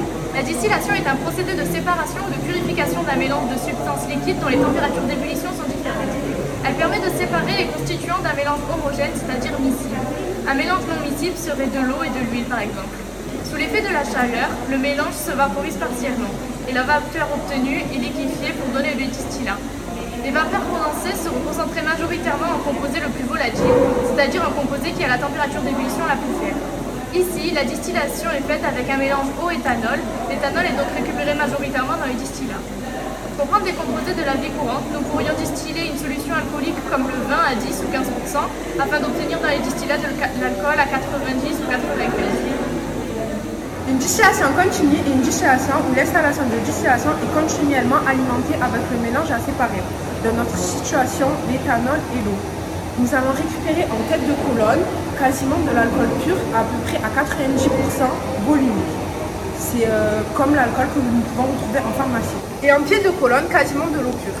présenter la distillation. La distillation est un procédé de séparation ou de purification d'un mélange de substances liquides dont les températures d'ébullition sont différentes. Elle permet de séparer les constituants d'un mélange homogène, c'est-à-dire miscible. Un mélange non miscible serait de l'eau et de l'huile par exemple. Sous l'effet de la chaleur, le mélange se vaporise partiellement et la vapeur obtenue est liquéfiée pour donner le distillat. Les vapeurs condensées seront concentrées majoritairement en composé le plus volatile, c'est-à-dire un composé qui a la température d'ébullition la plus faible. Ici, la distillation est faite avec un mélange eau-éthanol. L'éthanol est donc récupéré majoritairement dans les distillats. Pour prendre des composés de la vie courante, nous pourrions distiller une solution alcoolique comme le vin à 10 ou 15% afin d'obtenir dans les distillats de l'alcool à 90 ou 95 une distillation continue est une distillation où l'installation de distillation est continuellement alimentée avec le mélange à séparer. Dans notre situation, l'éthanol et l'eau. Nous allons récupérer en tête de colonne quasiment de l'alcool pur à peu près à 90% volumique. C'est euh, comme l'alcool que nous pouvons retrouver en pharmacie. Et en pied de colonne, quasiment de l'eau pure.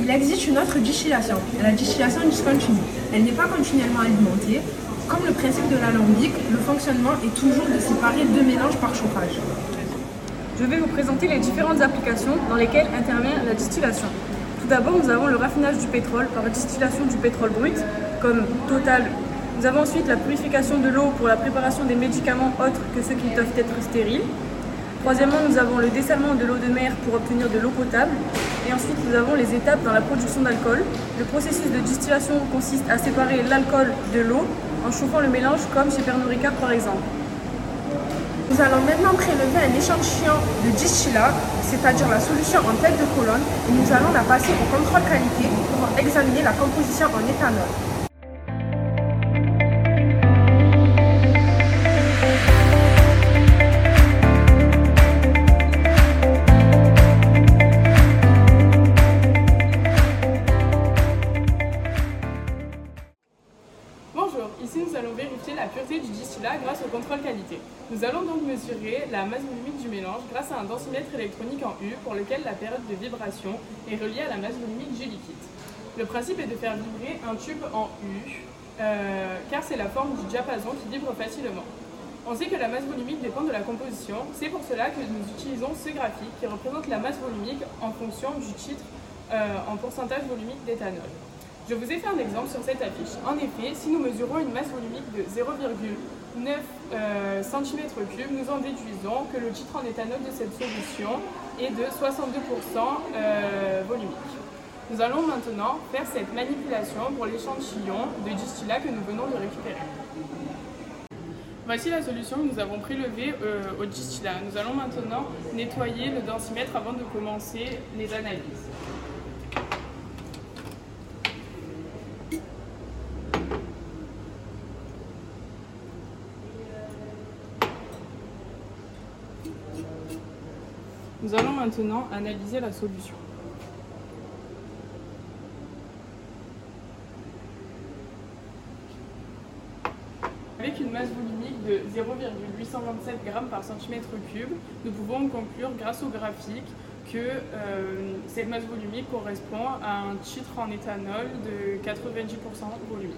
Il existe une autre distillation, la distillation discontinue. Elle n'est pas continuellement alimentée, comme le principe de l'alambic, le fonctionnement est toujours de séparer deux mélanges par chauffage. Je vais vous présenter les différentes applications dans lesquelles intervient la distillation. Tout d'abord, nous avons le raffinage du pétrole par distillation du pétrole brut, comme Total. Nous avons ensuite la purification de l'eau pour la préparation des médicaments autres que ceux qui doivent être stériles. Troisièmement, nous avons le dessalement de l'eau de mer pour obtenir de l'eau potable. Et ensuite, nous avons les étapes dans la production d'alcool. Le processus de distillation consiste à séparer l'alcool de l'eau en chauffant le mélange comme chez Pernod Ricard par exemple. Nous allons maintenant prélever un échantillon de distillat, c'est-à-dire la solution en tête de colonne, et nous allons la passer au contrôle qualité pour examiner la composition en éthanol. Grâce au contrôle qualité. Nous allons donc mesurer la masse volumique du mélange grâce à un densimètre électronique en U pour lequel la période de vibration est reliée à la masse volumique du liquide. Le principe est de faire vibrer un tube en U, euh, car c'est la forme du diapason qui vibre facilement. On sait que la masse volumique dépend de la composition, c'est pour cela que nous utilisons ce graphique qui représente la masse volumique en fonction du titre euh, en pourcentage volumique d'éthanol. Je vous ai fait un exemple sur cette affiche. En effet, si nous mesurons une masse volumique de 0,9 euh, cm3, nous en déduisons que le titre en éthanol de cette solution est de 62% euh, volumique. Nous allons maintenant faire cette manipulation pour l'échantillon de distillat que nous venons de récupérer. Voici la solution que nous avons prélevée euh, au distillat. Nous allons maintenant nettoyer le densimètre avant de commencer les analyses. Nous allons maintenant analyser la solution. Avec une masse volumique de 0,827 g par centimètre cube, nous pouvons conclure grâce au graphique que euh, cette masse volumique correspond à un titre en éthanol de 90% volumique.